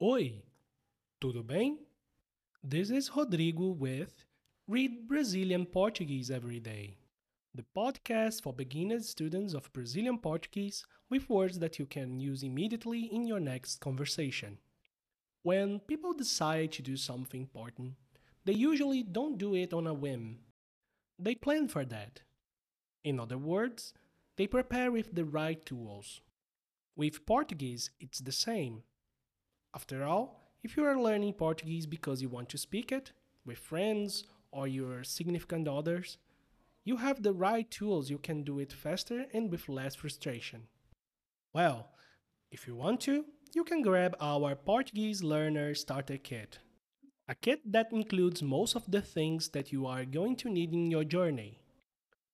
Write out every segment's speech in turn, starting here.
Oi, tudo bem? This is Rodrigo with Read Brazilian Portuguese Every Day, the podcast for beginner students of Brazilian Portuguese with words that you can use immediately in your next conversation. When people decide to do something important, they usually don't do it on a whim. They plan for that. In other words, they prepare with the right tools. With Portuguese, it's the same. After all, if you are learning Portuguese because you want to speak it with friends or your significant others, you have the right tools. You can do it faster and with less frustration. Well, if you want to, you can grab our Portuguese Learner Starter Kit. A kit that includes most of the things that you are going to need in your journey.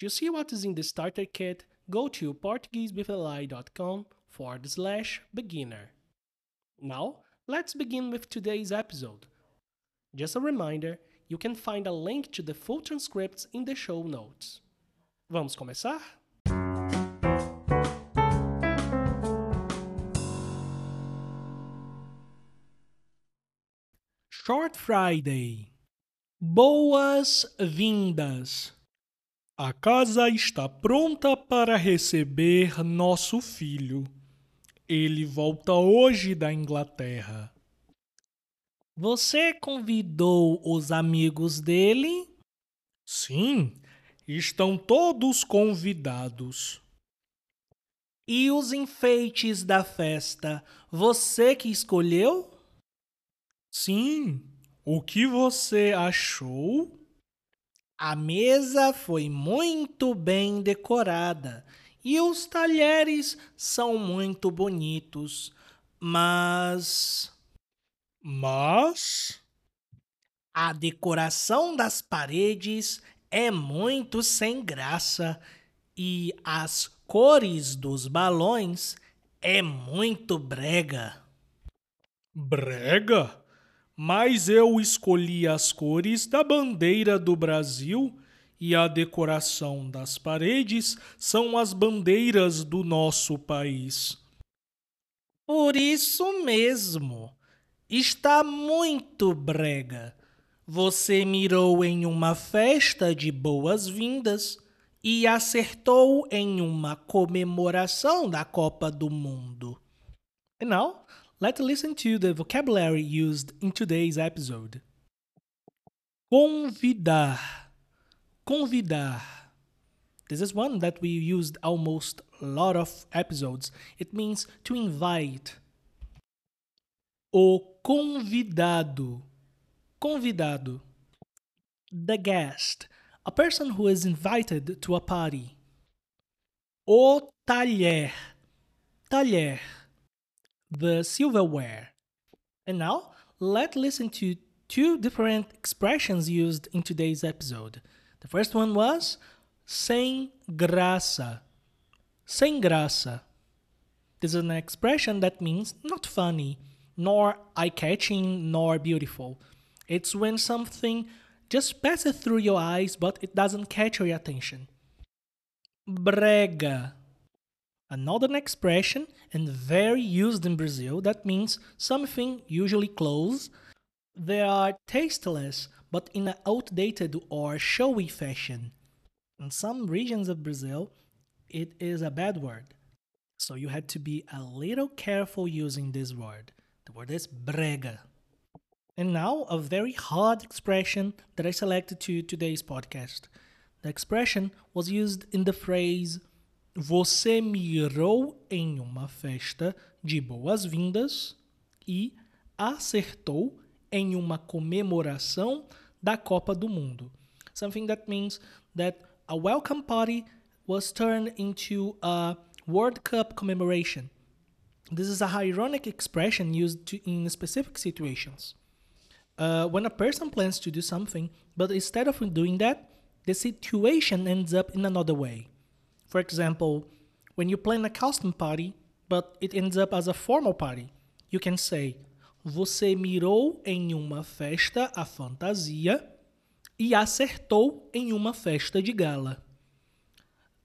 To see what is in the starter kit, go to portuguesewithali.com forward slash beginner. Now, let's begin with today's episode. Just a reminder, you can find a link to the full transcripts in the show notes. Vamos começar? Short Friday. Boas-vindas. A casa está pronta para receber nosso filho. Ele volta hoje da Inglaterra. Você convidou os amigos dele? Sim, estão todos convidados. E os enfeites da festa, você que escolheu? Sim. O que você achou? A mesa foi muito bem decorada e os talheres são muito bonitos, mas. Mas. A decoração das paredes é muito sem graça e as cores dos balões é muito brega. Brega? Mas eu escolhi as cores da bandeira do Brasil e a decoração das paredes são as bandeiras do nosso país. Por isso mesmo, está muito brega. Você mirou em uma festa de boas-vindas e acertou em uma comemoração da Copa do Mundo. E now, let's listen to the vocabulary used in today's episode. Convidar. Convidar. This is one that we used almost a lot of episodes. It means to invite. O convidado. Convidado. The guest. A person who is invited to a party. O talher. Talher the silverware. And now, let's listen to two different expressions used in today's episode. The first one was sem graça. Sem graça. This is an expression that means not funny, nor eye catching, nor beautiful. It's when something just passes through your eyes but it doesn't catch your attention. Brega another expression and very used in Brazil that means something usually close. They are tasteless but in an outdated or showy fashion. In some regions of Brazil, it is a bad word. So you had to be a little careful using this word. The word is brega. And now, a very hard expression that I selected to today's podcast. The expression was used in the phrase Você mirou em uma festa de boas-vindas e acertou em uma comemoração da Copa do Mundo. Something that means that a welcome party was turned into a World Cup commemoration. This is a ironic expression used to, in specific situations. Uh, when a person plans to do something, but instead of doing that, the situation ends up in another way. For example, when you plan a custom party, but it ends up as a formal party, you can say: Você mirou em uma festa a fantasia e acertou em uma festa de gala.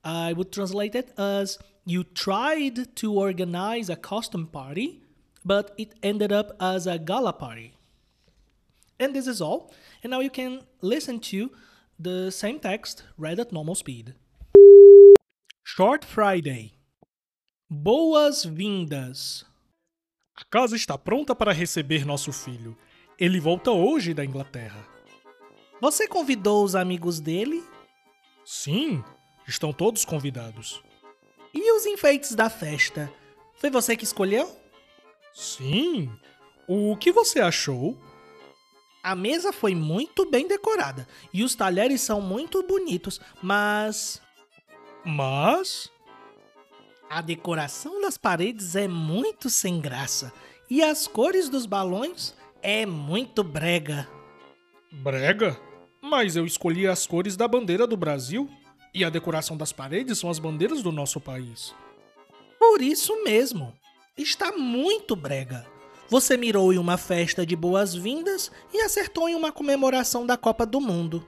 I would translate it as: You tried to organize a custom party, but it ended up as a gala party. And this is all. And now you can listen to the same text read at normal speed. Short Friday. Boas-vindas. A casa está pronta para receber nosso filho. Ele volta hoje da Inglaterra. Você convidou os amigos dele? Sim, estão todos convidados. E os enfeites da festa? Foi você que escolheu? Sim. O que você achou? A mesa foi muito bem decorada e os talheres são muito bonitos, mas. Mas. A decoração das paredes é muito sem graça e as cores dos balões é muito brega. Brega? Mas eu escolhi as cores da bandeira do Brasil e a decoração das paredes são as bandeiras do nosso país. Por isso mesmo. Está muito brega. Você mirou em uma festa de boas-vindas e acertou em uma comemoração da Copa do Mundo.